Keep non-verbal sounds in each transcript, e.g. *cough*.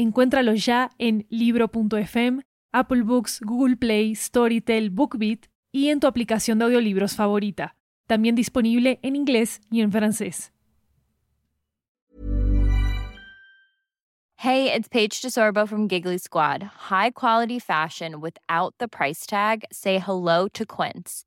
Encuéntralo ya en libro.fm, Apple Books, Google Play, Storytel, BookBeat y en tu aplicación de audiolibros favorita. También disponible en inglés y en francés. Hey, it's Paige DeSorbo from Giggly Squad. High quality fashion without the price tag. Say hello to Quince.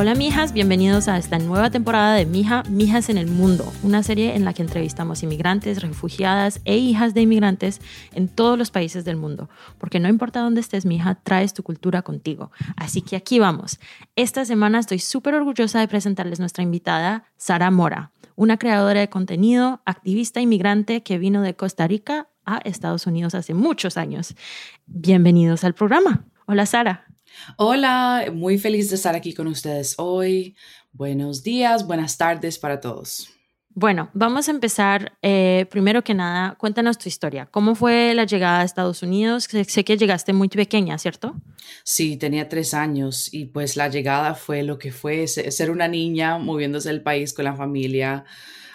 Hola mijas, bienvenidos a esta nueva temporada de Mija, Mijas en el Mundo, una serie en la que entrevistamos inmigrantes, refugiadas e hijas de inmigrantes en todos los países del mundo. Porque no importa dónde estés, mija, traes tu cultura contigo. Así que aquí vamos. Esta semana estoy súper orgullosa de presentarles nuestra invitada, Sara Mora, una creadora de contenido, activista inmigrante que vino de Costa Rica a Estados Unidos hace muchos años. Bienvenidos al programa. Hola Sara. Hola, muy feliz de estar aquí con ustedes hoy. Buenos días, buenas tardes para todos. Bueno, vamos a empezar. Eh, primero que nada, cuéntanos tu historia. ¿Cómo fue la llegada a Estados Unidos? Sé, que llegaste muy pequeña, ¿cierto? Sí, tenía tres años y pues la llegada fue lo que fue ser una niña moviéndose el país con la familia.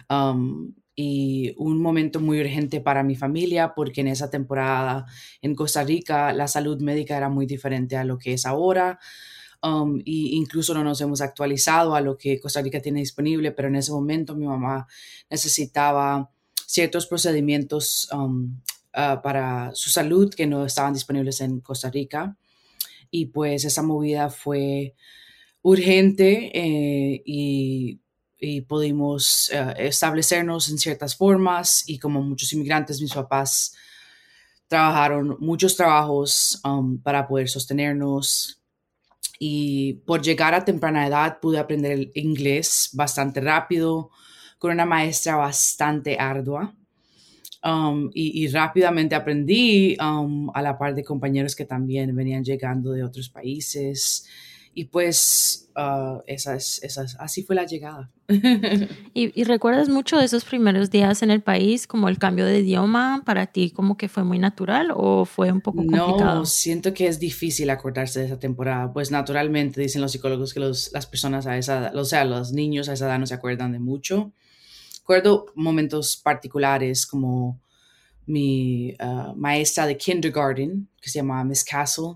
Um, y un momento muy urgente para mi familia porque en esa temporada en Costa Rica la salud médica era muy diferente a lo que es ahora. Um, y incluso no nos hemos actualizado a lo que Costa Rica tiene disponible, pero en ese momento mi mamá necesitaba ciertos procedimientos um, uh, para su salud que no estaban disponibles en Costa Rica. Y pues esa movida fue urgente eh, y y pudimos eh, establecernos en ciertas formas y como muchos inmigrantes, mis papás trabajaron muchos trabajos um, para poder sostenernos y por llegar a temprana edad pude aprender el inglés bastante rápido con una maestra bastante ardua. Um, y, rápidamente aprendí um, a la par de compañeros que también venían llegando de otros países y pues uh, esa es, así fue la llegada. *laughs* ¿Y, recuerdas mucho de esos primeros días en el país, como el cambio de idioma para ti, como que fue muy natural o fue un poco complicado? No, siento que es difícil acordarse de esa temporada. Pues naturalmente dicen los psicólogos que los, las personas a esa edad, o sea, los niños a esa edad no se acuerdan de mucho. Recuerdo momentos particulares como mi uh, maestra de kindergarten, que se llamaba Miss Castle,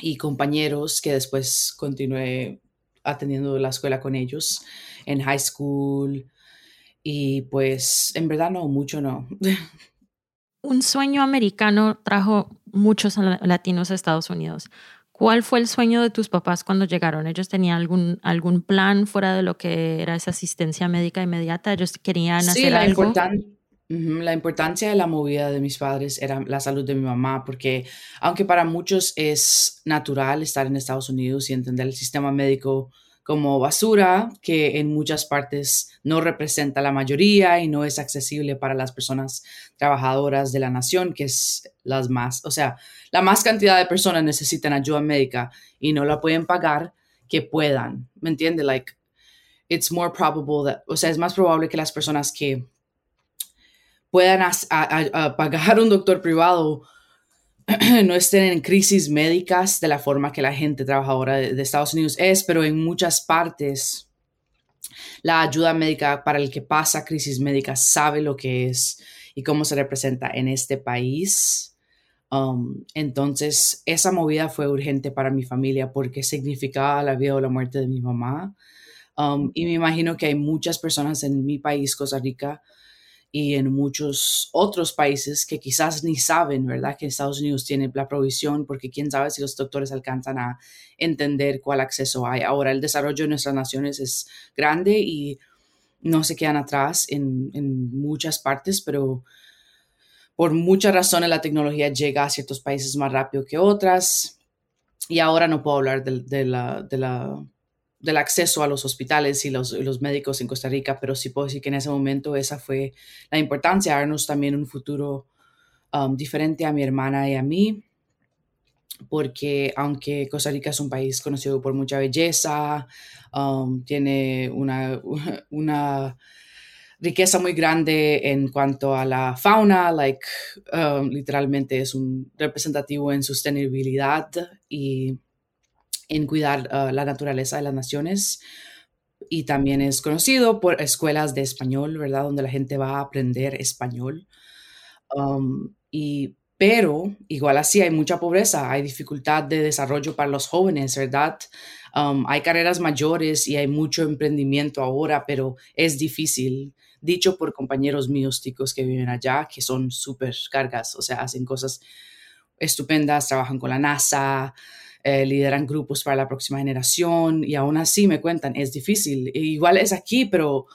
y compañeros que después continué atendiendo la escuela con ellos en high school y pues en verdad no, mucho no. *laughs* Un sueño americano trajo muchos latinos a Estados Unidos. ¿Cuál fue el sueño de tus papás cuando llegaron? ¿Ellos tenían algún, algún plan fuera de lo que era esa asistencia médica inmediata? ¿Ellos querían sí, hacer algo? La importancia de la movida de mis padres era la salud de mi mamá, porque aunque para muchos es natural estar en Estados Unidos y entender el sistema médico como basura, que en muchas partes no representa la mayoría y no es accesible para las personas trabajadoras de la nación, que es las más, o sea, la más cantidad de personas necesitan ayuda médica y no la pueden pagar que puedan, ¿me entiende? Like, it's more probable that, o sea, es más probable que las personas que puedan pagar un doctor privado *clears throat* no estén en crisis médicas de la forma que la gente trabajadora de, Estados Unidos es, pero en muchas partes la ayuda médica para el que pasa crisis médica sabe lo que es y cómo se representa en este país. Um, entonces, esa movida fue urgente para mi familia porque significaba la vida o la muerte de mi mamá. Um, y me imagino que hay muchas personas en mi país, Costa Rica, y en muchos otros países que quizás ni saben, ¿verdad? Que Estados Unidos tiene la provisión porque quién sabe si los doctores alcanzan a entender cuál acceso hay. Ahora, el desarrollo de nuestras naciones es grande y no se quedan atrás en, en muchas partes, pero por muchas razones la tecnología llega a ciertos países más rápido que otras. Y ahora no puedo hablar de, la, del acceso a los hospitales y los, los, médicos en Costa Rica, pero sí puedo decir que en ese momento esa fue la importancia, darnos también un futuro um, diferente a mi hermana y a mí, porque aunque Costa Rica es un país conocido por mucha belleza, um, tiene una, *laughs* una riqueza muy grande en cuanto a la fauna, like, um, literalmente es un representativo en sostenibilidad y en cuidar uh, la naturaleza de las naciones. Y también es conocido por escuelas de español, ¿verdad? Donde la gente va a aprender español. Um, y, pero igual así hay mucha pobreza, hay dificultad de desarrollo para los jóvenes, ¿verdad? Um, hay carreras mayores y hay mucho emprendimiento ahora, pero es difícil dicho por compañeros míos ticos que viven allá, que son súper cargas, o sea, hacen cosas estupendas, trabajan con la NASA, eh, lideran grupos para la próxima generación y aún así me cuentan, es difícil. E igual es aquí, pero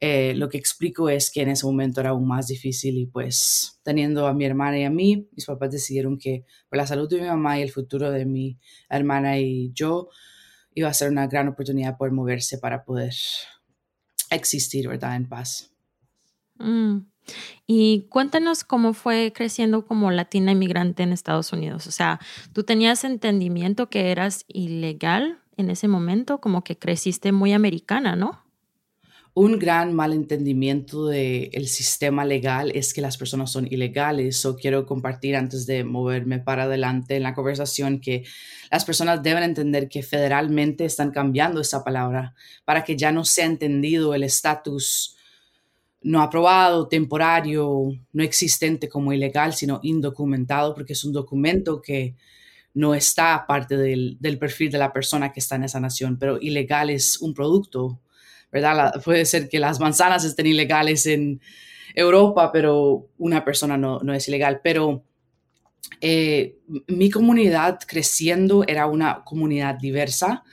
eh, lo que explico es que en ese momento era aún más difícil y pues teniendo a mi hermana y a mí, mis papás decidieron que por la salud de mi mamá y el futuro de mi hermana y yo, iba a ser una gran oportunidad poder moverse para poder existir, ¿verdad? En paz. Mm. Y cuéntanos cómo fue creciendo como latina inmigrante en Estados Unidos. O sea, ¿tú tenías entendimiento que eras ilegal en ese momento? Como que creciste muy americana, ¿no? Un gran malentendimiento del sistema legal es que las personas son ilegales. O quiero compartir antes de moverme para adelante en la conversación que las personas deben entender que federalmente están cambiando esa palabra para que ya no sea entendido el estatus no aprobado, temporario, no existente como ilegal, sino indocumentado, porque es un documento que no está parte del, perfil de la persona que está en esa nación, pero ilegal es un producto ¿verdad? puede ser que las manzanas estén ilegales en Europa, pero una persona no, no es ilegal. Pero eh, mi comunidad creciendo era una comunidad diversa.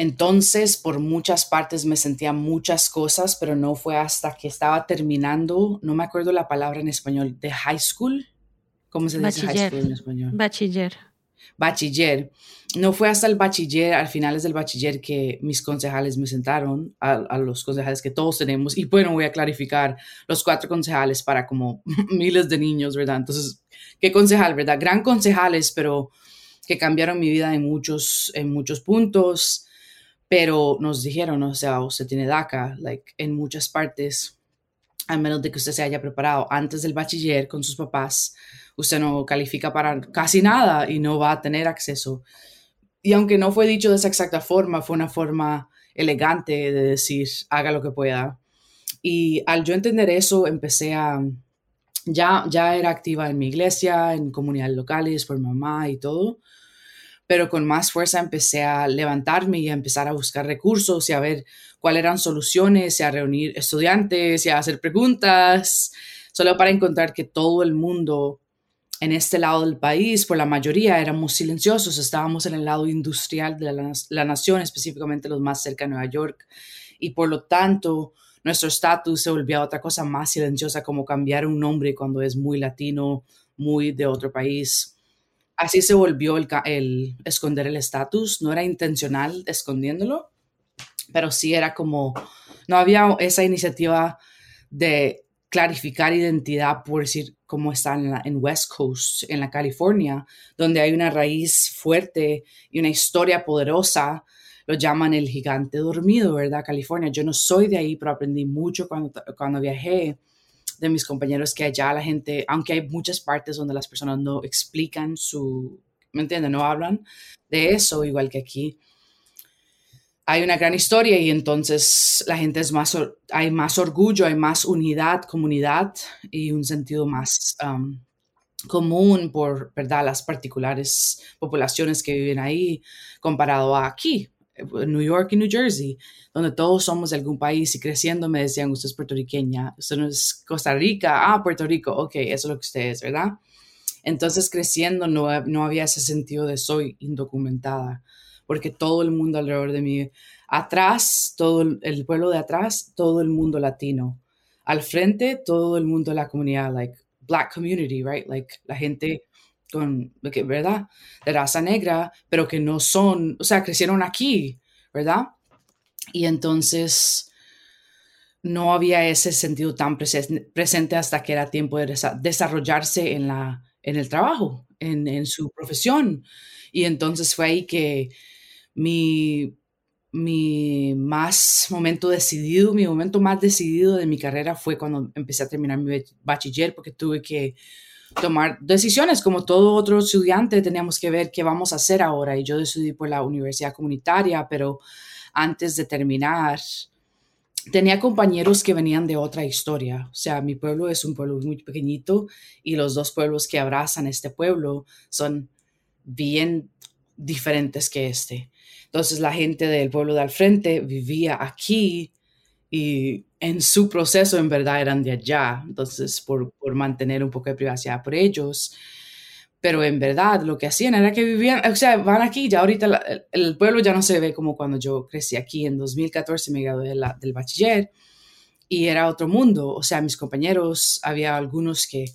Entonces, por muchas partes me sentía muchas cosas, pero no fue hasta que estaba terminando, no me acuerdo la palabra en español, de high school. ¿Cómo se dice high school en español? Bachiller bachiller. No fue hasta el bachiller, al finales del bachiller, que mis concejales me sentaron, a, los concejales que todos tenemos, y bueno, voy a clarificar los cuatro concejales para como *laughs* miles de niños, ¿verdad? Entonces, ¿qué concejal, verdad? Gran concejales, pero que cambiaron mi vida en muchos, en muchos puntos, pero nos dijeron, o sea, usted tiene DACA, like, en muchas partes, a menos de que usted se haya preparado antes del bachiller con sus papás, usted no califica para casi nada y no va a tener acceso. Y aunque no fue dicho de esa exacta forma, fue una forma elegante de decir, haga lo que pueda. Y al yo entender eso, empecé a, ya, ya era activa en mi iglesia, en comunidades locales, por mamá y todo, pero con más fuerza empecé a levantarme y a empezar a buscar recursos y a ver cuáles eran soluciones y a reunir estudiantes y a hacer preguntas, solo para encontrar que todo el mundo en este lado del país, por la mayoría, éramos silenciosos, estábamos en el lado industrial de la, nación, específicamente los más cerca de Nueva York, y por lo tanto nuestro estatus se volvió otra cosa más silenciosa, como cambiar un nombre cuando es muy latino, muy de otro país. Así se volvió el, el esconder el estatus, no era intencional escondiéndolo, pero sí era como, no había esa iniciativa de clarificar identidad, por decir, como está en, West Coast, en la California, donde hay una raíz fuerte y una historia poderosa, lo llaman el gigante dormido, ¿verdad? California. Yo no soy de ahí, pero aprendí mucho cuando, cuando viajé de mis compañeros que allá la gente, aunque hay muchas partes donde las personas no explican su, ¿me entienden? No hablan de eso, igual que aquí hay una gran historia y entonces la gente es más, hay más orgullo, hay más unidad, comunidad y un sentido más um, común por, ¿verdad?, las particulares poblaciones que viven ahí comparado a aquí, New York y New Jersey, donde todos somos de algún país y creciendo me decían, usted es puertorriqueña, usted no es Costa Rica, ah, Puerto Rico, ok, eso es lo que usted es, ¿verdad? Entonces creciendo no, no había ese sentido de soy indocumentada, porque todo el mundo alrededor de mí, atrás, todo el, pueblo de atrás, todo el mundo latino, al frente, todo el mundo de la comunidad, like black community, right? Like la gente con, ¿verdad? De raza negra, pero que no son, o sea, crecieron aquí, ¿verdad? Y entonces no había ese sentido tan presente hasta que era tiempo de desarrollarse en, la, en el trabajo, en, su profesión. Y entonces fue ahí que mi, mi más momento decidido, mi momento más decidido de mi carrera fue cuando empecé a terminar mi bachiller, porque tuve que tomar decisiones como todo otro estudiante teníamos que ver qué vamos a hacer ahora. Y yo decidí por la universidad comunitaria pero antes de terminar tenía compañeros que venían de otra historia. O sea mi pueblo es un pueblo muy pequeñito y los dos pueblos que abrazan este pueblo son bien diferentes que este. Entonces la gente del pueblo de al frente vivía aquí y en su proceso en verdad eran de allá, entonces por, por, mantener un poco de privacidad por ellos. Pero en verdad lo que hacían era que vivían, o sea, van aquí, ya ahorita el, pueblo ya no se ve como cuando yo crecí aquí, en 2014 me gradué del bachiller y era otro mundo, o sea, mis compañeros, había algunos que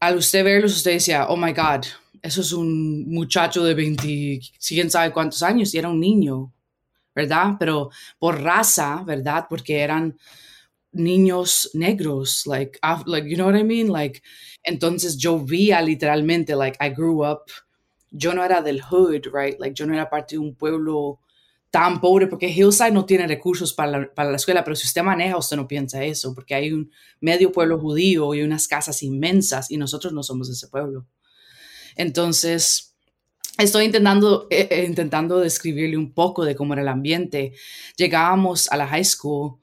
al usted verlos, usted decía, oh my God, eso es un muchacho de 20, quién sabe cuántos años, y era un niño, ¿verdad? Pero por raza, ¿verdad? Porque eran niños negros, like, like, you know what I mean? Like, entonces yo vía literalmente, like, I grew up, yo no era del hood, right? Like, yo no era parte de un pueblo tan pobre, porque Hillside no tiene recursos para la, para la escuela, pero si usted maneja, usted no piensa eso, porque hay un medio pueblo judío y unas casas inmensas y nosotros no somos ese pueblo. Entonces, Estoy intentando, eh, eh, intentando describirle un poco de cómo era el ambiente. Llegábamos a la high school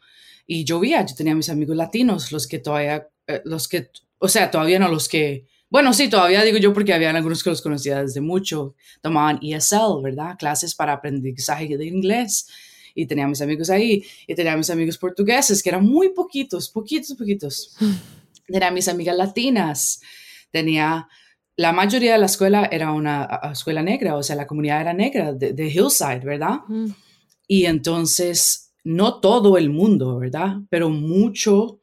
y llovía. Yo tenía mis amigos latinos, los que todavía, eh, los que, o sea, todavía no los que, bueno, sí, todavía digo yo porque había algunos que los conocía desde mucho. Tomaban ESL, ¿verdad? Clases para aprendizaje de inglés. Y tenía mis amigos ahí. Y tenía mis amigos portugueses, que eran muy poquitos, poquitos, poquitos. tenía mis amigas latinas. Tenía la mayoría de la escuela era una escuela negra, o sea, la comunidad era negra de, Hillside, ¿verdad? Y entonces, no todo el mundo, ¿verdad? Pero mucho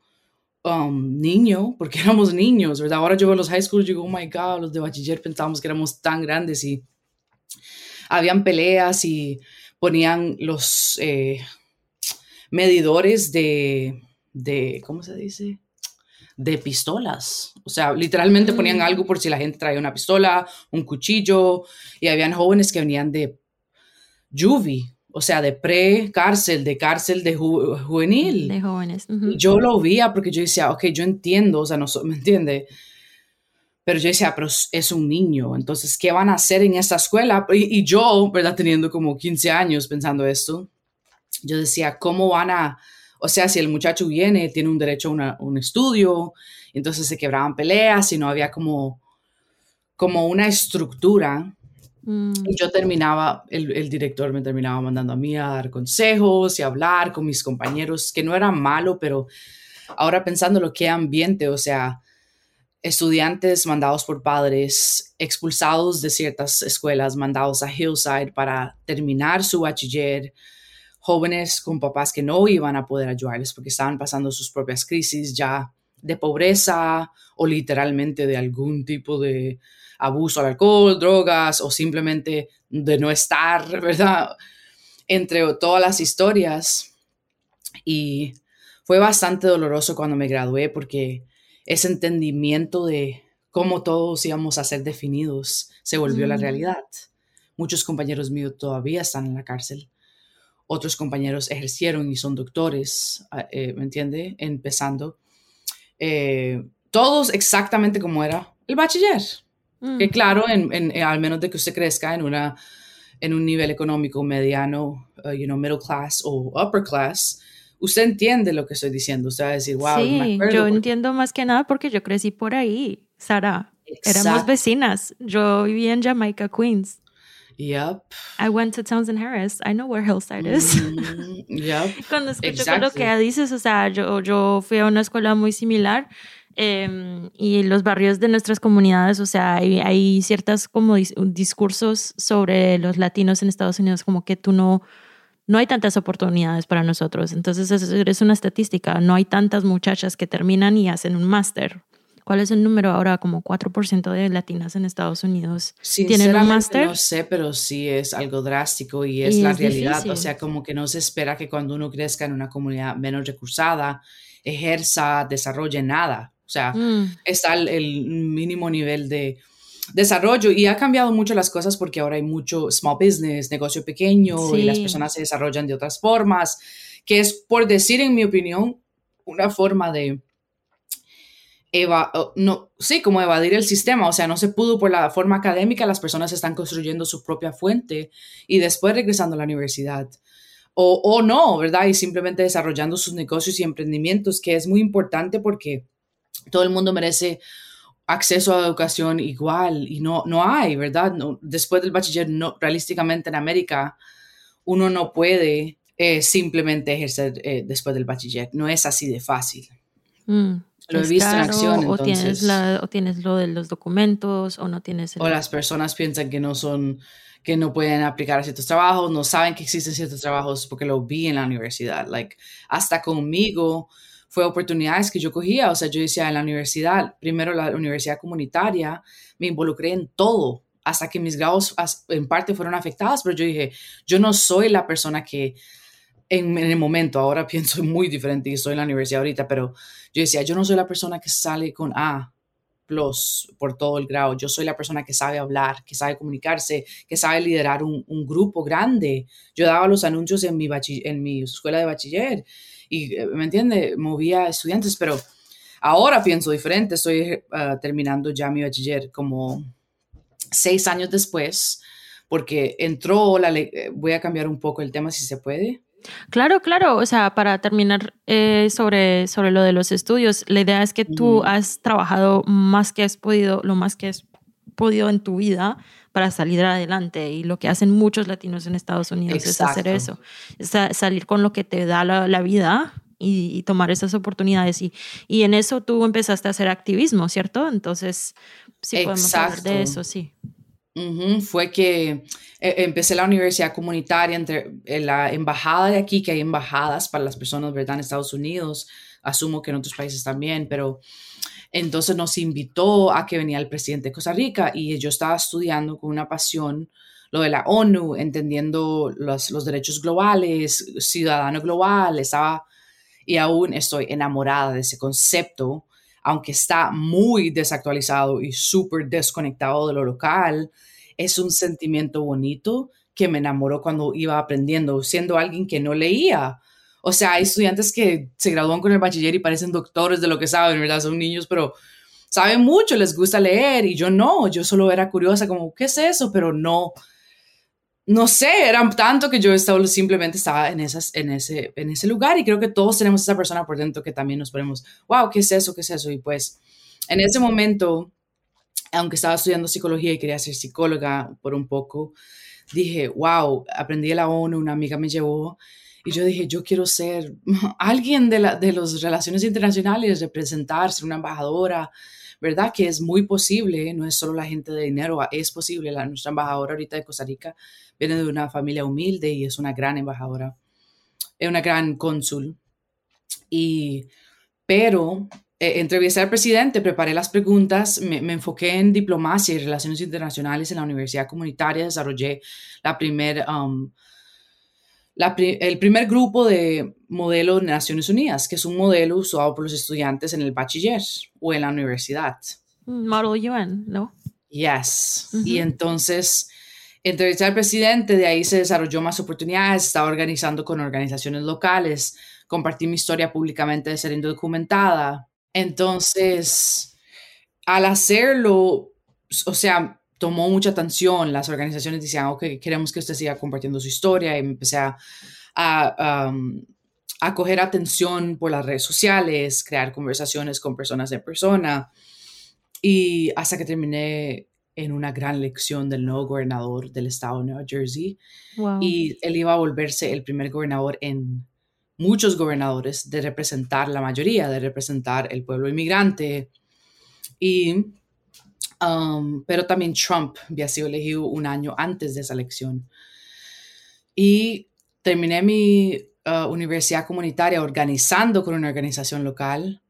um, niño, porque *laughs* éramos niños, ¿verdad? Ahora yo veo los high schools y digo, oh my God, los de bachiller pensábamos que éramos tan grandes y habían peleas y ponían los eh, medidores de, de, ¿cómo se dice? De pistolas. O sea, literalmente ponían mm. algo por si la gente traía una pistola, un cuchillo, y habían jóvenes que venían de juvie, o sea, de pre-cárcel, de cárcel de juvenil. De jóvenes. Yo lo veía porque yo decía, ok, yo entiendo, o sea, no, ¿me entiende? Pero yo decía, pero es un niño, entonces, ¿qué van a hacer en esta escuela? Y, y yo, ¿verdad? Teniendo como 15 años pensando esto, yo decía, ¿cómo van a o sea, si el muchacho viene, tiene un derecho a un estudio, entonces se quebraban peleas y no había como, como una estructura. Mm. Y yo terminaba, el, el, director me terminaba mandando a mí a dar consejos y hablar con mis compañeros, que no era malo, pero ahora pensando lo que ambiente, o sea, estudiantes mandados por padres, expulsados de ciertas escuelas, mandados a Hillside para terminar su bachiller, jóvenes con papás que no iban a poder ayudarles porque estaban pasando sus propias crisis ya de pobreza o literalmente de algún tipo de abuso al alcohol, drogas o simplemente de no estar, *laughs* ¿verdad? Entre todas las historias. Y fue bastante doloroso cuando me gradué porque ese entendimiento de cómo todos íbamos a ser definidos se volvió la realidad. Muchos compañeros míos todavía están en la cárcel otros compañeros ejercieron y son doctores, ah, eh, ¿me entiende? Empezando. Eh, todos exactamente como era el bachiller. Que mm. claro, en, en, al menos de que usted crezca en, una, en un nivel económico mediano, uh, you know, middle class o upper class, usted entiende lo que estoy diciendo. Usted va a decir, wow, sí, yo entiendo más que nada porque yo crecí por ahí, Sara. Éramos vecinas. Yo vivía en Jamaica, Queens. Yep. I went to Townsend Harris. I know where Hillside is. Mm, yep. *laughs* Cuando escucho lo que dices, o sea, yo, yo fui a una escuela muy similar eh, y los barrios de nuestras comunidades, o sea, hay, hay ciertas como discursos sobre los latinos en Estados Unidos como que tú no, no hay tantas oportunidades para nosotros. Entonces, es una estadística. No hay tantas muchachas que terminan y hacen un máster ¿Cuál es el número ahora? Como 4% de latinas en Estados Unidos tienen un máster. No sé, pero sí es algo drástico y es la realidad. O sea, como que no se espera que cuando uno crezca en una comunidad menos recursada, ejerza, desarrolle nada. O sea, mm. está el, mínimo nivel de desarrollo y ha cambiado mucho las cosas porque ahora hay mucho small business, negocio pequeño y las personas se desarrollan de otras formas, que es, por decir en mi opinión, una forma de no, sí, como evadir el sistema, o sea, no se pudo por la forma académica, las personas están construyendo su propia fuente y después regresando a la universidad. O, o no, ¿verdad? Y simplemente desarrollando sus negocios y emprendimientos, que es muy importante porque todo el mundo merece acceso a educación igual y no, no hay, ¿verdad? Después del bachiller, no, realísticamente en América, uno no puede eh, simplemente ejercer eh, después del bachiller. No es así de fácil. Mm. Lo he visto en acción. O, tienes la, o tienes lo de los documentos o no tienes... O las personas piensan que no son, que no pueden aplicar a ciertos trabajos, no saben que existen ciertos trabajos porque lo vi en la universidad. Like, hasta conmigo fue oportunidades que yo cogía. O sea, yo decía en la universidad, primero la universidad comunitaria, me involucré en todo hasta que mis grados en parte fueron afectados, pero yo dije, yo no soy la persona que en, el momento, ahora *laughs* pienso muy diferente y estoy en la universidad ahorita, pero yo decía, yo no soy la persona que sale con A plus por todo el grado, yo soy la persona que sabe hablar, que sabe comunicarse, que sabe liderar un, grupo grande. Yo daba los anuncios en mi, en mi escuela de bachiller y, eh, ¿me entiende? Movía estudiantes, pero ahora pienso diferente, estoy eh, terminando ya mi bachiller como seis años después, porque entró la ley, eh, voy a cambiar un poco el tema si se puede, Claro, claro. O sea, para terminar eh, sobre, sobre lo de los estudios, la idea es que tú has trabajado más que has podido, lo más que has podido en tu vida para salir adelante. Y lo que hacen muchos latinos en Estados Unidos es hacer eso, es salir con lo que te da la, vida y, tomar esas oportunidades. Y, y en eso tú empezaste a hacer activismo, ¿cierto? Entonces, sí podemos hablar de eso, sí. Fue que eh, empecé la universidad comunitaria entre la embajada de aquí, que hay embajadas para las personas, ¿verdad? En Estados Unidos, asumo que en otros países también, pero entonces nos invitó a que venía el presidente de Costa Rica y yo estaba estudiando con una pasión lo de la ONU, entendiendo los, los derechos globales, ciudadano global, estaba y aún estoy enamorada de ese concepto, aunque está muy desactualizado y súper desconectado de lo local es un sentimiento bonito que me enamoró cuando iba aprendiendo, siendo alguien que no leía. O sea, hay estudiantes que se gradúan con el bachiller y parecen doctores de lo que saben, ¿verdad? Son niños, pero saben mucho, les gusta leer y yo no, yo solo era curiosa como, ¿qué es eso? Pero no, no sé, era tanto que yo estaba, simplemente estaba en, esas, en, ese, en ese lugar y creo que todos tenemos esa persona por dentro que también nos ponemos, wow, ¿qué es eso? ¿Qué es eso? Y pues en ese momento aunque estaba estudiando psicología y quería ser psicóloga por un poco, dije, wow, aprendí la ONU, una amiga me llevó y yo dije, yo quiero ser *laughs* alguien de, la, de las relaciones internacionales, representar, ser una embajadora, ¿verdad? Que es muy posible, no es solo la gente de dinero, es posible. La, nuestra embajadora ahorita de Costa Rica viene de una familia humilde y es una gran embajadora, es una gran cónsul. Y, pero eh, entrevisté al presidente, preparé las preguntas, me, enfoqué en diplomacia y relaciones internacionales en la universidad comunitaria, desarrollé la primer, um, el primer grupo de modelo de Naciones Unidas, que es un modelo usado por los estudiantes en el bachiller o en la universidad. Model UN, ¿no? Yes. Y entonces entrevisté al presidente, de ahí se desarrolló más oportunidades, estaba organizando con organizaciones locales, compartí mi historia públicamente de ser indocumentada, entonces, al hacerlo, o sea, tomó mucha atención. Las organizaciones decían, ok, queremos que usted siga compartiendo su historia y empecé a, a, coger atención por las redes sociales, crear conversaciones con personas en persona. Y hasta que terminé en una gran lección del nuevo gobernador del estado de Nueva Jersey. Y él iba a volverse el primer gobernador en muchos gobernadores de representar la mayoría, de representar el pueblo inmigrante. Y, um, pero también Trump había sido elegido un año antes de esa elección. Y terminé mi uh, universidad comunitaria organizando con una organización local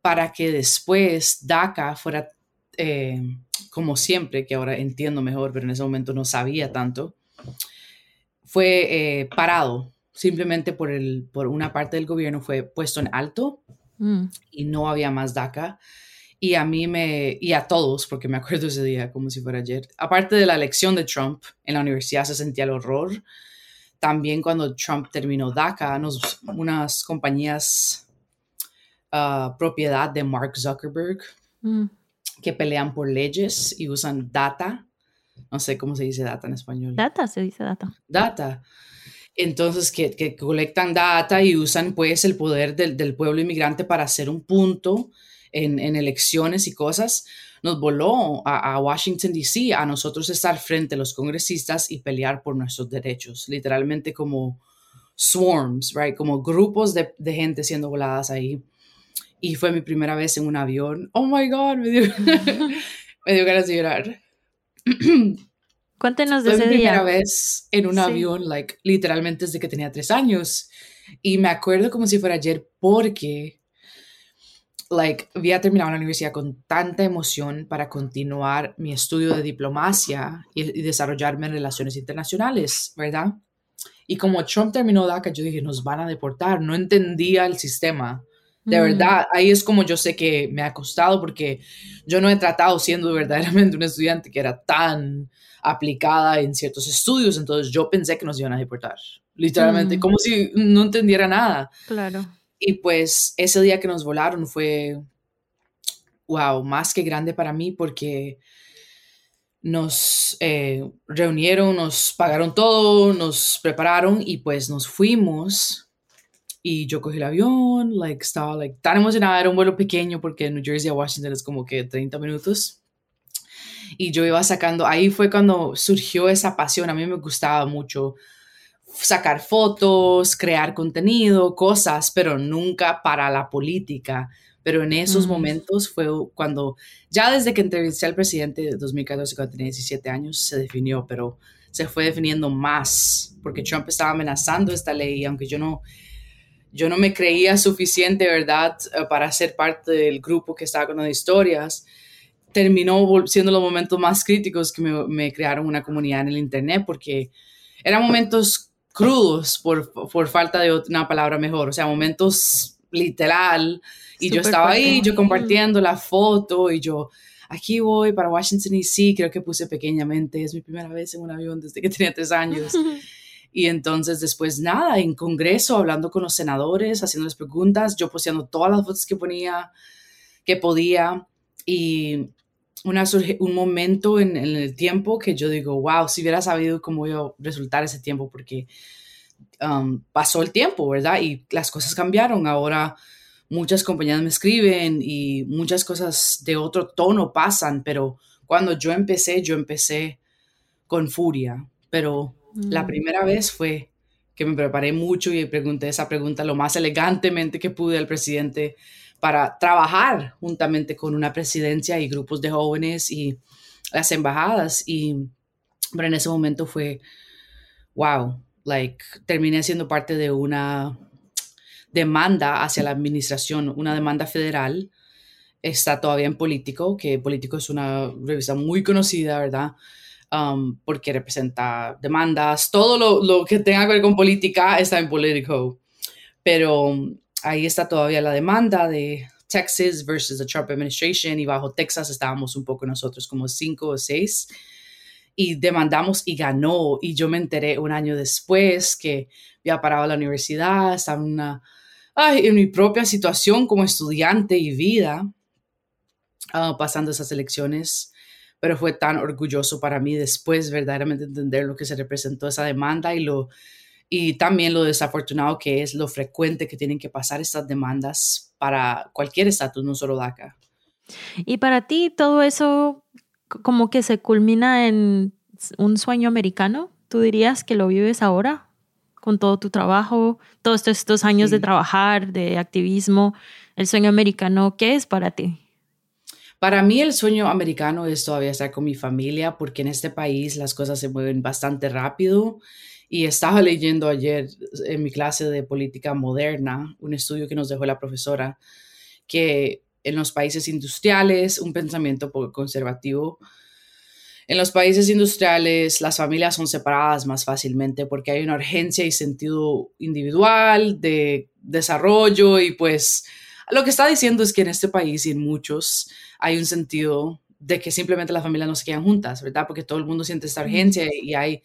para que después DACA fuera, eh, como siempre, que ahora entiendo mejor, pero en ese momento no sabía tanto, fue eh, parado simplemente por, el, por una parte del gobierno fue puesto en alto mm. y no había más DACA. Y a mí me, y a todos, porque me acuerdo ese día como si fuera ayer, aparte de la elección de Trump en la universidad se sentía el horror. También cuando Trump terminó DACA, nos, unas compañías uh, propiedad de Mark Zuckerberg mm. que pelean por leyes y usan data. No sé cómo se dice data en español. Data, se dice data. Data entonces que, colectan data y usan pues el poder del, pueblo inmigrante para hacer un punto en, elecciones y cosas, nos voló a, Washington, D.C., a nosotros estar frente a los congresistas y pelear por nuestros derechos, literalmente como swarms, right? Como grupos de, gente siendo voladas ahí. Y fue mi primera vez en un avión. Oh my God, me dio, *laughs* me dio ganas de llorar. *clears throat* Cuéntenos de Fue ese mi primera vez en un avión, like, literalmente desde que tenía tres años. Y me acuerdo como si fuera ayer porque, like, había terminado la universidad con tanta emoción para continuar mi estudio de diplomacia y, desarrollarme en relaciones internacionales, ¿verdad? Y como Trump terminó DACA, yo dije, nos van a deportar. No entendía el sistema. De mm. verdad, ahí es como yo sé que me ha costado porque yo no he tratado siendo verdaderamente un estudiante que era tan aplicada en ciertos estudios, entonces yo pensé que nos iban a deportar, literalmente, mm. como si no entendiera nada. Claro. Y pues ese día que nos volaron fue, wow, más que grande para mí porque nos eh, reunieron, nos pagaron todo, nos prepararon y pues nos fuimos y yo cogí el avión, like, estaba like, tan emocionada, era un vuelo pequeño porque New Jersey a Washington es como que 30 minutos y yo iba sacando, ahí fue cuando surgió esa pasión, a mí me gustaba mucho sacar fotos, crear contenido, cosas, pero nunca para la política. Pero en esos momentos fue cuando, ya desde que entrevisté al presidente de 2014, cuando tenía 17 años, se definió, pero se fue definiendo más, porque Trump estaba amenazando esta ley, aunque yo no, yo no me creía suficiente, ¿verdad?, eh, para ser parte del grupo que estaba contando historias terminó siendo los momentos más críticos que me, crearon una comunidad en el Internet, porque eran momentos crudos por, por, falta de una palabra mejor, o sea, momentos literal, y yo estaba ahí, yo compartiendo la foto, y yo, aquí voy para Washington DC, creo que puse pequeñamente, es mi primera vez en un avión desde que tenía tres años. *laughs* Y entonces después nada, en Congreso, hablando con los senadores, haciéndoles preguntas, yo posteando todas las fotos que ponía, que podía. Y una, un momento en, el tiempo que yo digo, wow, si hubiera sabido cómo iba a resultar ese tiempo, porque um, pasó el tiempo, ¿verdad? Y las cosas cambiaron. Ahora muchas compañías me escriben y muchas cosas de otro tono pasan, pero cuando yo empecé, yo empecé con furia, pero la mm. primera vez fue que me preparé mucho y pregunté esa pregunta lo más elegantemente que pude al presidente para trabajar juntamente con una presidencia y grupos de jóvenes y las embajadas. Y pero en ese momento fue, wow, like, terminé siendo parte de una demanda hacia la administración, una demanda federal. Está todavía en Político, que Político es una revista muy conocida, ¿verdad? Um, porque representa demandas, todo lo, lo, que tenga que ver con política está en Político. Pero ahí está todavía la demanda de Texas versus the Trump administration y bajo Texas estábamos un poco nosotros como cinco o seis y demandamos y ganó. Y yo me enteré un año después que había parado la universidad, estaba en una, ay, en mi propia situación como estudiante y vida ah, pasando esas elecciones, pero fue tan orgulloso para mí después verdaderamente entender lo que se representó esa demanda y lo y también lo desafortunado que es lo frecuente que tienen que pasar estas demandas para cualquier estatus, no solo DACA. Y para ti todo eso como que se culmina en un sueño americano. ¿Tú dirías que lo vives ahora con todo tu trabajo, todos estos años de trabajar, de activismo? El sueño americano, ¿qué es para ti? Para mí el sueño americano es todavía estar con mi familia porque en este país las cosas se mueven bastante rápido y estaba leyendo ayer en mi clase de política moderna un estudio que nos dejó la profesora que en los países industriales un pensamiento conservativo en los países industriales las familias son separadas más fácilmente porque hay una urgencia y sentido individual de desarrollo y pues lo que está diciendo es que en este país y en muchos hay un sentido de que simplemente las familias no se quedan juntas, ¿verdad? Porque todo el mundo siente esta urgencia y hay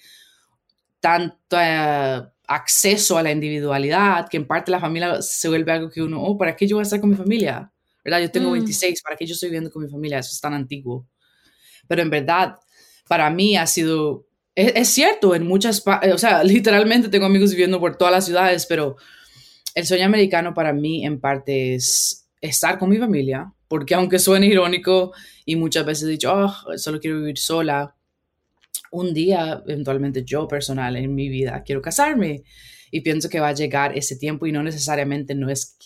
tanto eh, acceso a la individualidad que en parte la familia se vuelve algo que uno, oh, ¿para qué yo voy a estar con mi familia? ¿Verdad? Yo tengo 26, mm. ¿para qué yo estoy viviendo con mi familia? Eso es tan antiguo. Pero en verdad, para mí ha sido, es, es cierto, en muchas, o sea, *laughs* literalmente tengo amigos viviendo por todas las ciudades, pero el sueño americano para mí en parte es estar con mi familia, porque aunque suene irónico y muchas veces he dicho, oh, solo quiero vivir sola, un día, eventualmente yo personal en mi vida, quiero casarme y pienso que va a llegar ese tiempo y no necesariamente no es,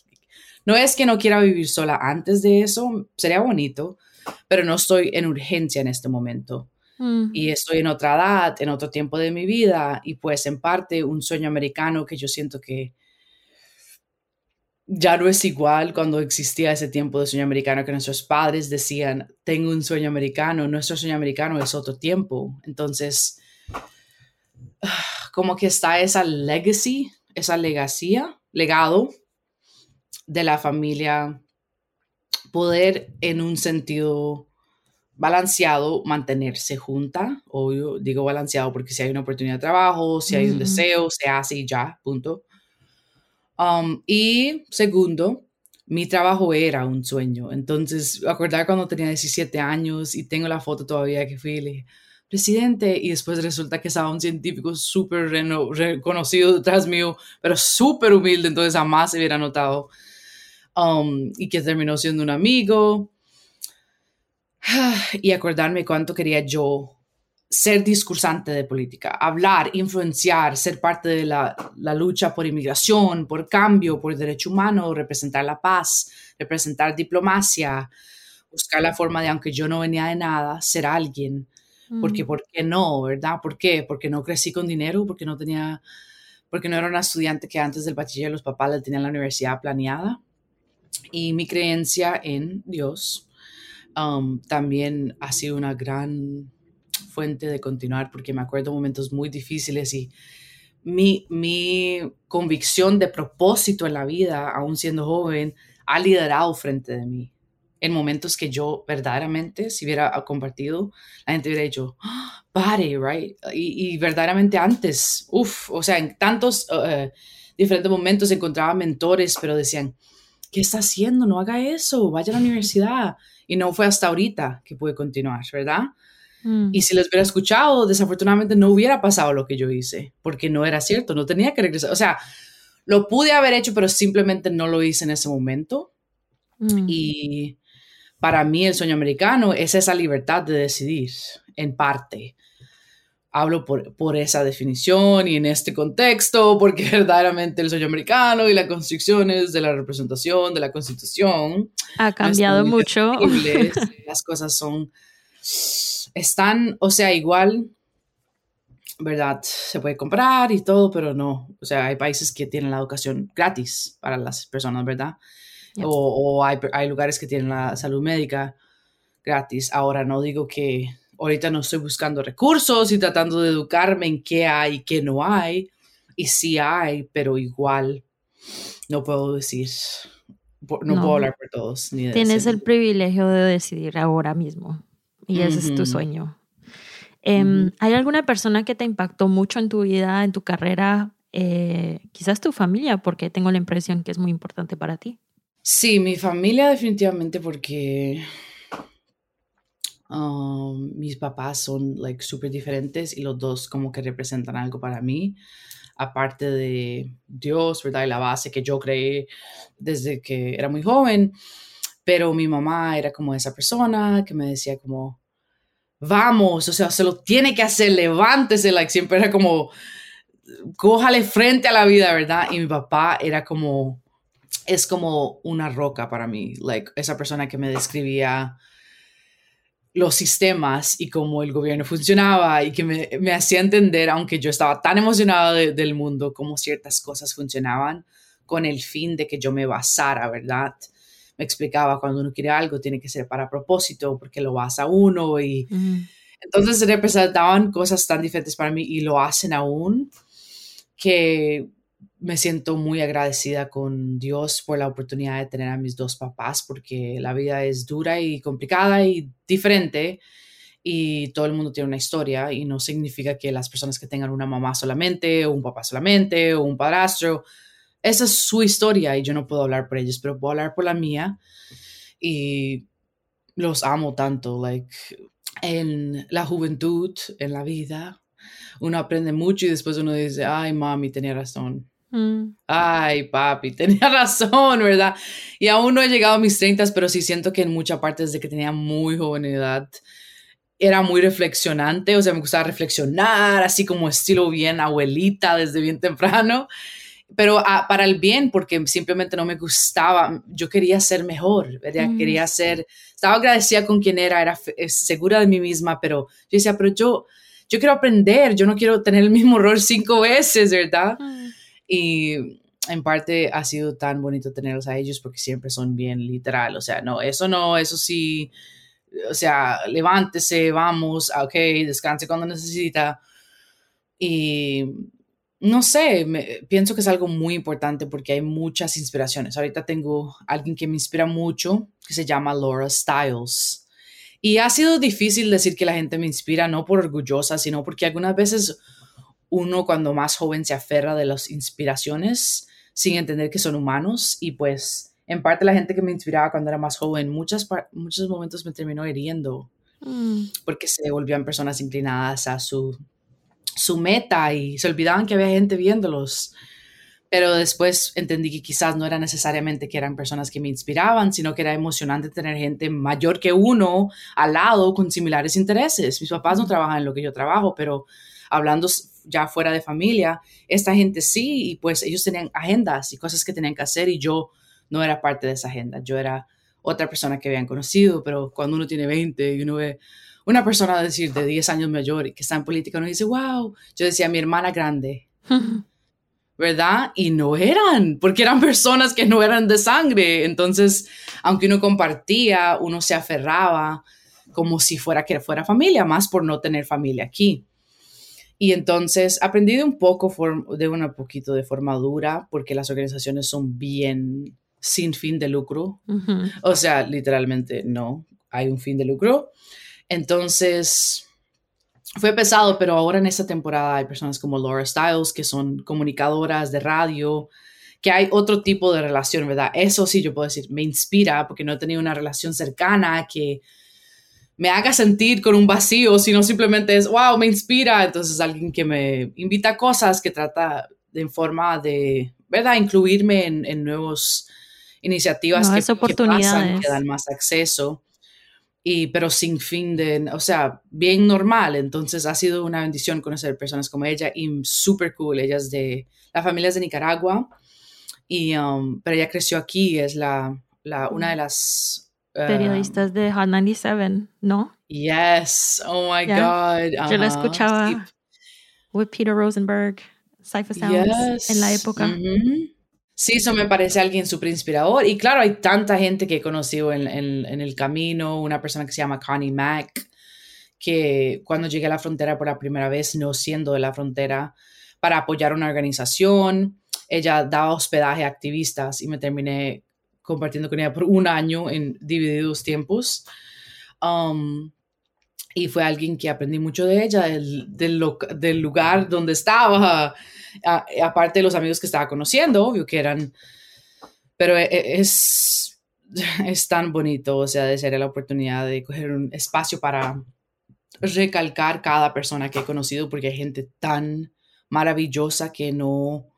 no es que no quiera vivir sola antes de eso, sería bonito, pero no estoy en urgencia en este momento. Mm. Y estoy en otra edad, en otro tiempo de mi vida y pues en parte un sueño americano que yo siento que ya no es igual cuando existía ese tiempo de sueño americano que nuestros padres decían, tengo un sueño americano, nuestro sueño americano es otro tiempo. Entonces, como que está esa legacy, esa legacía, legado de la familia, poder en un sentido balanceado mantenerse junta, obvio, digo balanceado porque si hay una oportunidad de trabajo, si hay un deseo, se hace y ya, punto Um, y segundo, mi trabajo era un sueño. Entonces, acordar cuando tenía 17 años y tengo la foto todavía que fui le dije, presidente, y después resulta que estaba un científico súper reconocido detrás mío, pero súper humilde, entonces jamás se hubiera notado. Um, y que terminó siendo un amigo. *sighs* Y acordarme cuánto quería yo ser discursante de política, hablar, influenciar, ser parte de la, lucha por inmigración, por cambio, por derecho humano, representar la paz, representar diplomacia, buscar la forma de, aunque yo no venía de nada, ser alguien. Porque. ¿por qué no, verdad? ¿Por qué? Porque no crecí con dinero, porque no tenía, porque no era una estudiante que antes del bachiller los papás le tenían la universidad planeada. Y mi creencia en Dios um, también ha sido una gran fuente de continuar porque me acuerdo momentos muy difíciles y mi, mi convicción de propósito en la vida, aún siendo joven, ha liderado frente de mí. En momentos que yo verdaderamente, si hubiera compartido, la gente hubiera dicho, ¡Ah, pare, right? Y, verdaderamente antes, uff, o sea, en tantos uh, diferentes momentos encontraba mentores, pero decían, ¿qué está haciendo? No haga eso, vaya a la universidad. Y no fue hasta ahorita que pude continuar, ¿verdad? Mm. Y si les hubiera escuchado, desafortunadamente no hubiera pasado lo que yo hice, porque no era cierto, no tenía que regresar. O sea, lo pude haber hecho, pero simplemente no lo hice en ese momento. Mm. Y para mí el sueño americano es esa libertad de decidir, en parte. Hablo por, por esa definición y en este contexto, porque *laughs* verdaderamente el sueño americano y las construcciones de la representación de la constitución ha cambiado mucho. *laughs* Las cosas son están, o sea, igual, ¿verdad? Se puede comprar y todo, pero no. O sea, hay países que tienen la educación gratis para las personas, ¿verdad? O, hay, hay, lugares que tienen la salud médica gratis. Ahora no digo que ahorita no estoy buscando recursos y tratando de educarme en qué hay y qué no hay. Y sí hay, pero igual no puedo decir, no, puedo hablar por todos. Ni Tienes el privilegio de decidir ahora mismo y ese es tu sueño. Em, ¿Hay alguna persona que te impactó mucho en tu vida, en tu carrera? Eh, quizás tu familia, porque tengo la impresión que es muy importante para ti. Sí, mi familia definitivamente porque um, mis papás son like súper diferentes y los dos como que representan algo para mí, aparte de Dios, ¿verdad? Y la base que yo creé desde que era muy joven pero mi mamá era como esa persona que me decía como, vamos, o sea, se lo tiene que hacer, levántese, like, siempre era como, cójale frente a la vida, ¿verdad? Y mi papá era como, es como una roca para mí, like, esa persona que me describía los sistemas y cómo el gobierno funcionaba y que me, hacía entender, aunque yo estaba tan emocionado del mundo, cómo ciertas cosas funcionaban con el fin de que yo me basara, ¿verdad? Me explicaba cuando uno quiere algo tiene que ser para propósito porque lo basa uno y entonces representaban cosas tan diferentes para mí y lo hacen aún que me siento muy agradecida con Dios por la oportunidad de tener a mis dos papás porque la vida es dura y complicada y diferente y todo el mundo tiene una historia y no significa que las personas que tengan una mamá solamente o un papá solamente o un padrastro, esa es su historia y yo no puedo hablar por ellos, pero puedo hablar por la mía y los amo tanto, like en la juventud, en la vida, uno aprende mucho y después uno dice, ay, mami, tenía razón Mm. Ay, papi, *laughs* tenía razón, ¿verdad? Y aún no he llegado a mis 30, pero sí siento que en mucha parte desde que tenía muy joven edad era muy reflexionante, o sea, me gustaba reflexionar, así como estilo bien abuelita desde bien temprano, pero ah, para el bien, porque simplemente no me gustaba, yo quería ser mejor, ¿verdad? Mm. Quería ser, estaba agradecida con quien era, era eh, segura de mí misma, pero yo decía, pero yo, yo quiero aprender, yo no quiero tener el mismo error cinco veces, ¿verdad? Mm. Y en parte ha sido tan bonito tenerlos a ellos porque siempre son bien literal. O sea, no, eso no, eso sí, o sea, levántese, vamos, ah, ok, descanse cuando necesita. Y no sé, pienso que es algo muy importante porque hay muchas inspiraciones. Ahorita tengo alguien que me inspira mucho, que se llama Laura Stiles. Y ha sido difícil decir que la gente me inspira, no por orgullosa, sino porque algunas veces uno cuando más joven se aferra de las inspiraciones sin entender que son humanos y pues en parte la gente que me inspiraba cuando era más joven, muchas, muchos momentos me terminó hiriendo mm. porque se volvían personas inclinadas a su, su meta y se olvidaban que había gente viéndolos. Pero después entendí que quizás no era necesariamente que eran personas que me inspiraban, sino que era emocionante tener gente mayor que uno al lado con similares intereses. Mis papás no trabajan en lo que yo trabajo, pero hablando ya fuera de familia, esta gente sí, y pues ellos tenían agendas y cosas que tenían que hacer y yo no era parte de esa agenda, yo era otra persona que habían conocido, pero cuando uno tiene 20 y uno ve una persona decir de 10 años mayor y que está en política, uno dice, wow, yo decía mi hermana grande, *laughs* ¿verdad? Y no eran, porque eran personas que no eran de sangre, entonces, aunque uno compartía, uno se aferraba como si fuera que fuera familia, más por no tener familia aquí. Y entonces aprendí de un poco, de un poquito de forma dura, porque las organizaciones son bien sin fin de lucro. O sea, literalmente no hay un fin de lucro. Entonces, fue pesado, pero ahora en esta temporada hay personas como Laura Stiles, que son comunicadoras de radio, que hay otro tipo de relación, ¿verdad? Eso sí, yo puedo decir, me inspira porque no he tenido una relación cercana que me haga sentir con un vacío, sino simplemente es, wow, me inspira. Entonces, alguien que me invita a cosas, que trata de forma de, ¿verdad?, incluirme en, en nuevas iniciativas que, pasan, que dan más acceso. Y, pero sin fin de, o sea, bien normal. Entonces ha sido una bendición conocer personas como ella y súper cool. Ella es de, la familia es de Nicaragua, y, um, pero ella creció aquí, es la, la, una de las periodistas de Hot 97, ¿no? Yes, oh my God. Yo la escuchaba with Peter Rosenberg, Cypher Sounds, en la época. Sí, eso me parece alguien súper inspirador. Y claro, hay tanta gente que he conocido en, en, el camino. Una persona que se llama Connie Mack, que cuando llegué a la frontera por la primera vez, no siendo de la frontera, para apoyar una organización, ella daba hospedaje a activistas y me terminé compartiendo con ella por un año en divididos tiempos. Um, y fue alguien que aprendí mucho de ella, del, del, lugar donde estaba, aparte de los amigos que estaba conociendo, obvio que eran, pero e, e, es, *laughs* es tan bonito, o sea, de ser la oportunidad de coger un espacio para recalcar cada persona que he conocido, porque hay gente tan maravillosa que no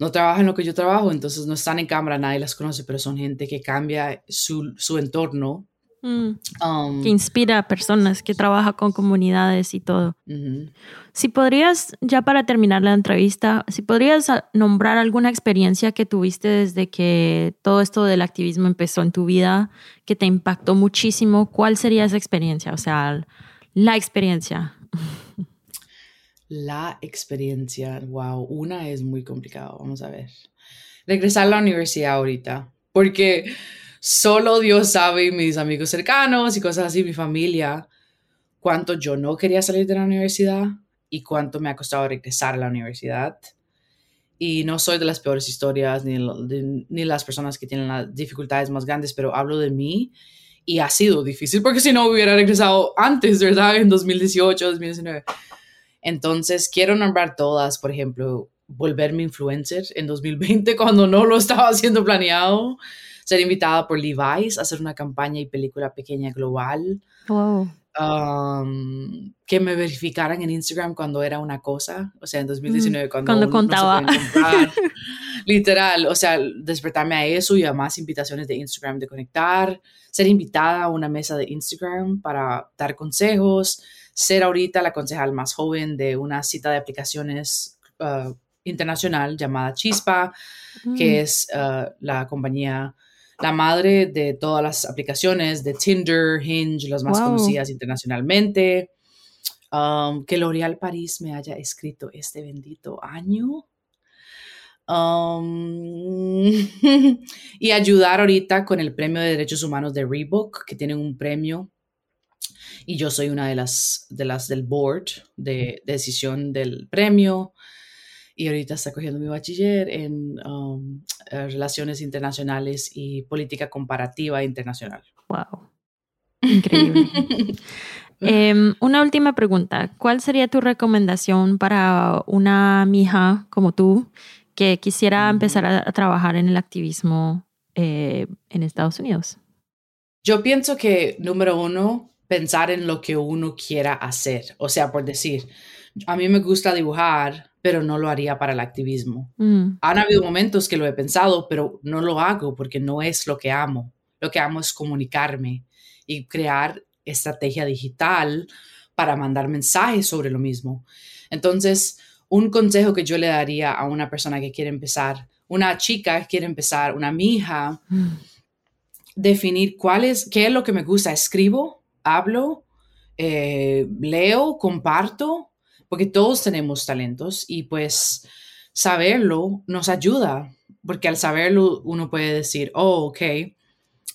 no trabajan en lo que yo trabajo, entonces no están en cámara, nadie las conoce, pero son gente que cambia su, su entorno. Mm. Um, que inspira a personas, que trabaja con comunidades y todo. Si podrías, ya para terminar la entrevista, si podrías nombrar alguna experiencia que tuviste desde que todo esto del activismo empezó en tu vida, que te impactó muchísimo, ¿cuál sería esa experiencia? O sea, la experiencia. La experiencia, wow, una es muy complicado, vamos a ver. Regresar a la universidad ahorita, porque solo Dios sabe, mis amigos cercanos y cosas así, mi familia, cuánto yo no quería salir de la universidad y cuánto me ha costado regresar a la universidad. Y no soy de las peores historias ni, ni las personas que tienen las dificultades más grandes, pero hablo de mí y ha sido difícil porque si no hubiera regresado antes, ¿verdad? En 2018, 2019. Entonces, quiero nombrar todas, por ejemplo, volverme influencer en 2020 cuando no lo estaba haciendo planeado, ser invitada por Levi's a hacer una campaña y película pequeña global. Um, que me verificaran en Instagram cuando era una cosa, o sea, en 2019 mm, cuando, cuando contaba. *laughs* literal, o sea, despertarme a eso y a más invitaciones de Instagram de conectar, ser invitada a una mesa de Instagram para dar consejos, ser ahorita la concejal más joven de una cita de aplicaciones uh, internacional llamada Chispa, que mm. es uh, la compañía, la madre de todas las aplicaciones de Tinder, Hinge, las más conocidas internacionalmente. Um, que L'Oréal París me haya escrito este bendito año. Um, *laughs* y ayudar ahorita con el Premio de Derechos Humanos de Reebok, que tienen un premio y yo soy una de las, de las del board de, decisión del premio y ahorita está cogiendo mi bachiller en um, eh, relaciones internacionales y política comparativa internacional. Wow. Increíble. *laughs* Em, una última pregunta. ¿Cuál sería tu recomendación para una mija como tú que quisiera empezar a, trabajar en el activismo eh, en Estados Unidos? Yo pienso que, número uno, pensar en lo que uno quiera hacer. O sea, por decir, a mí me gusta dibujar, pero no lo haría para el activismo. Mm. Han habido momentos que lo he pensado, pero no lo hago porque no es lo que amo. Lo que amo es comunicarme y crear estrategia digital para mandar mensajes sobre lo mismo. Entonces, un consejo que yo le daría a una persona que quiere empezar, una chica que quiere empezar, una mija, mm. definir cuál es, qué es lo que me gusta. Escribo, hablo, eh, leo, comparto, porque todos tenemos talentos y pues saberlo nos ayuda, porque al saberlo uno puede decir, oh, ok,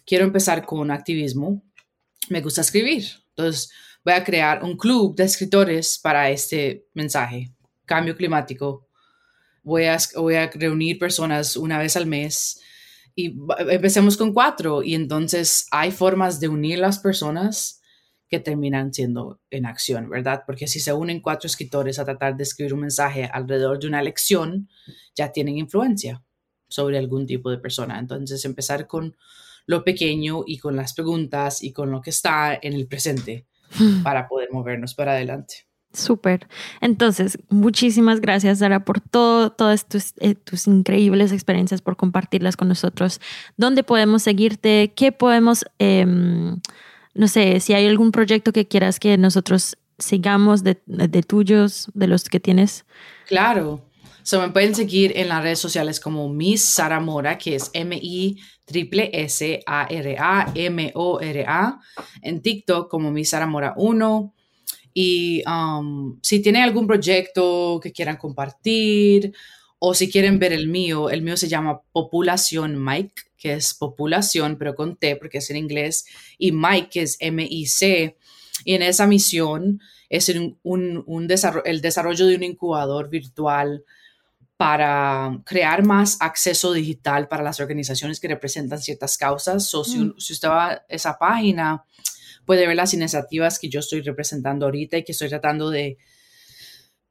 quiero empezar con activismo, me gusta escribir, entonces voy a crear un club de escritores para este mensaje, cambio climático. Voy a, voy a reunir personas una vez al mes y empecemos con cuatro y entonces hay formas de unir las personas que terminan siendo en acción, ¿verdad? Porque si se unen cuatro escritores a tratar de escribir un mensaje alrededor de una lección, ya tienen influencia sobre algún tipo de persona. Entonces empezar con lo pequeño y con las preguntas y con lo que está en el presente para poder movernos para adelante. Súper. Entonces, muchísimas gracias, Sara, por todo, todas tus, eh, tus, increíbles experiencias, por compartirlas con nosotros. ¿Dónde podemos seguirte? ¿Qué podemos, em, no sé, si hay algún proyecto que quieras que nosotros sigamos de, de tuyos, de los que tienes? Claro. So, me pueden seguir en las redes sociales como Miss Sara Mora, que es M-I S A R A M O R A, en TikTok como Miss Sara Mora 1 y um, si tienen algún proyecto que quieran compartir o si quieren ver el mío, el mío se llama Populación Mike, que es populación, pero con T porque es en inglés, y Mike, que es M-I-C. Y en esa misión es un, un, desarrollo, el desarrollo de un incubador virtual para crear más acceso digital para las organizaciones que representan ciertas causas. Si, mm. si usted va a esa página, puede ver las iniciativas que yo estoy representando ahorita y que estoy tratando de...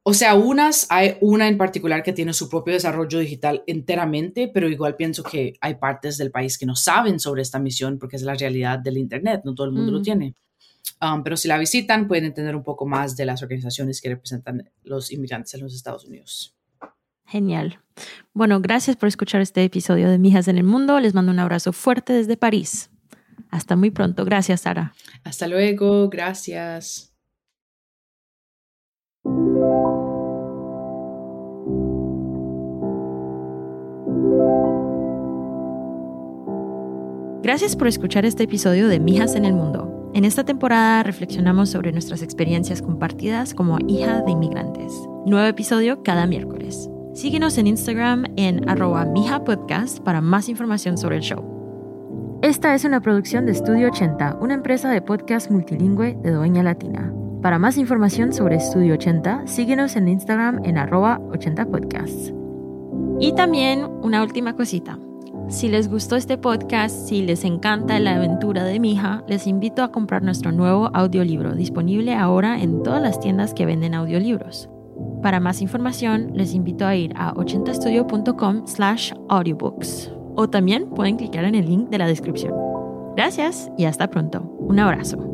O sea, unas, hay una en particular que tiene su propio desarrollo digital enteramente, pero igual pienso que hay partes del país que no saben sobre esta misión porque es la realidad del Internet, no todo el mundo lo mm. tiene. Um, pero si la visitan, pueden entender un poco más de las organizaciones que representan los inmigrantes en los Estados Unidos. Genial. Bueno, gracias por escuchar este episodio de Mijas en el Mundo. Les mando un abrazo fuerte desde París. Hasta muy pronto. Gracias, Sara. Hasta luego. Gracias. Gracias por escuchar este episodio de Mijas en el Mundo. En esta temporada reflexionamos sobre nuestras experiencias compartidas como hija de inmigrantes. Nuevo episodio cada miércoles. Síguenos en Instagram en arroba mijapodcast para más información sobre el show. Esta es una producción de Estudio 80, una empresa de podcast multilingüe de Doña Latina. Para más información sobre Estudio 80, síguenos en Instagram en arroba 80podcasts. Y también una última cosita. Si les gustó este podcast, si les encanta la aventura de mi hija, les invito a comprar nuestro nuevo audiolibro, disponible ahora en todas las tiendas que venden audiolibros. Para más información, les invito a ir a 80estudio.com slash audiobooks o también pueden clicar en el link de la descripción. Gracias y hasta pronto. Un abrazo.